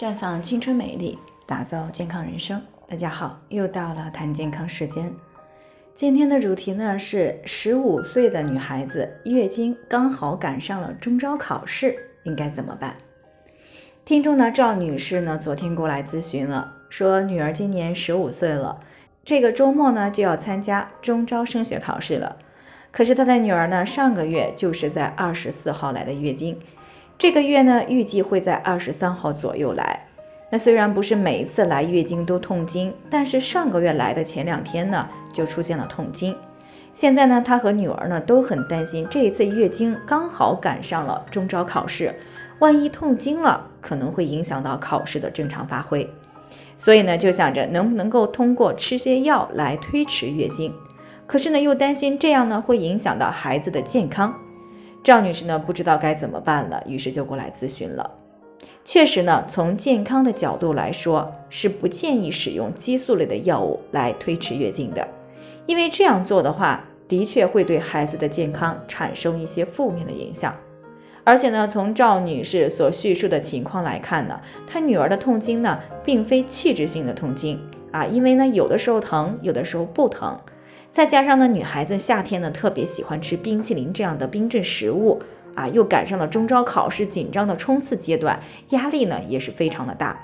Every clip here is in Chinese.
绽放青春美丽，打造健康人生。大家好，又到了谈健康时间。今天的主题呢是十五岁的女孩子月经刚好赶上了中招考试，应该怎么办？听众呢赵女士呢昨天过来咨询了，说女儿今年十五岁了，这个周末呢就要参加中招升学考试了。可是她的女儿呢上个月就是在二十四号来的月经。这个月呢，预计会在二十三号左右来。那虽然不是每一次来月经都痛经，但是上个月来的前两天呢，就出现了痛经。现在呢，她和女儿呢都很担心，这一次月经刚好赶上了中招考试，万一痛经了，可能会影响到考试的正常发挥。所以呢，就想着能不能够通过吃些药来推迟月经。可是呢，又担心这样呢会影响到孩子的健康。赵女士呢不知道该怎么办了，于是就过来咨询了。确实呢，从健康的角度来说，是不建议使用激素类的药物来推迟月经的，因为这样做的话，的确会对孩子的健康产生一些负面的影响。而且呢，从赵女士所叙述的情况来看呢，她女儿的痛经呢，并非器质性的痛经啊，因为呢，有的时候疼，有的时候不疼。再加上呢，女孩子夏天呢特别喜欢吃冰淇淋这样的冰镇食物啊，又赶上了中招考试紧张的冲刺阶段，压力呢也是非常的大。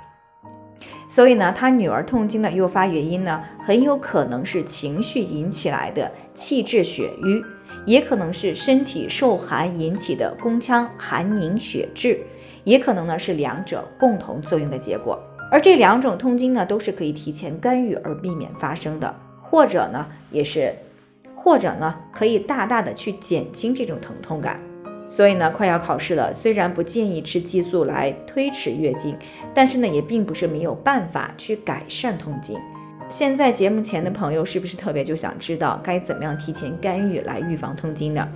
所以呢，她女儿痛经的诱发原因呢，很有可能是情绪引起来的气滞血瘀，也可能是身体受寒引起的宫腔寒凝血滞，也可能呢是两者共同作用的结果。而这两种痛经呢，都是可以提前干预而避免发生的。或者呢，也是，或者呢，可以大大的去减轻这种疼痛感。所以呢，快要考试了，虽然不建议吃激素来推迟月经，但是呢，也并不是没有办法去改善痛经。现在节目前的朋友是不是特别就想知道该怎么样提前干预来预防痛经呢？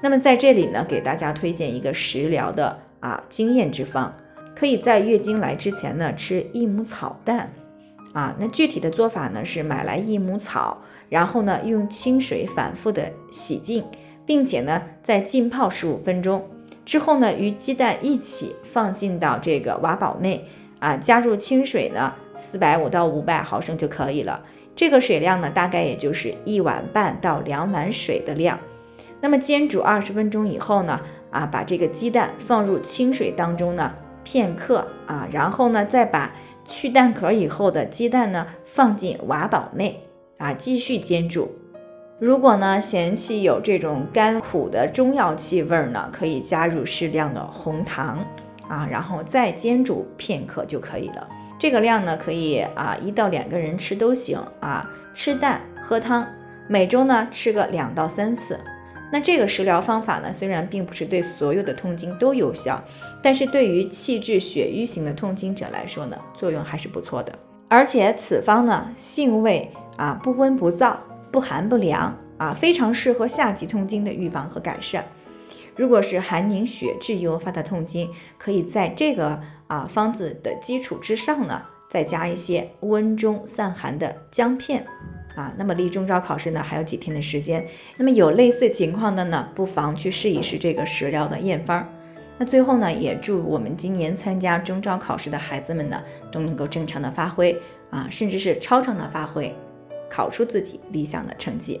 那么在这里呢，给大家推荐一个食疗的啊经验之方，可以在月经来之前呢吃益母草蛋。啊，那具体的做法呢是买来益母草，然后呢用清水反复的洗净，并且呢再浸泡十五分钟之后呢，与鸡蛋一起放进到这个瓦煲内，啊，加入清水呢四百五到五百毫升就可以了。这个水量呢大概也就是一碗半到两碗水的量。那么煎煮二十分钟以后呢，啊，把这个鸡蛋放入清水当中呢片刻啊，然后呢再把。去蛋壳以后的鸡蛋呢，放进瓦煲内啊，继续煎煮。如果呢嫌弃有这种干苦的中药气味呢，可以加入适量的红糖啊，然后再煎煮片刻就可以了。这个量呢，可以啊一到两个人吃都行啊，吃蛋喝汤，每周呢吃个两到三次。那这个食疗方法呢，虽然并不是对所有的痛经都有效，但是对于气滞血瘀型的痛经者来说呢，作用还是不错的。而且此方呢，性味啊不温不燥，不寒不凉啊，非常适合夏季痛经的预防和改善。如果是寒凝血滞诱发的痛经，可以在这个啊方子的基础之上呢，再加一些温中散寒的姜片。啊，那么离中招考试呢还有几天的时间，那么有类似情况的呢，不妨去试一试这个食疗的验方。那最后呢，也祝我们今年参加中招考试的孩子们呢，都能够正常的发挥啊，甚至是超常的发挥，考出自己理想的成绩。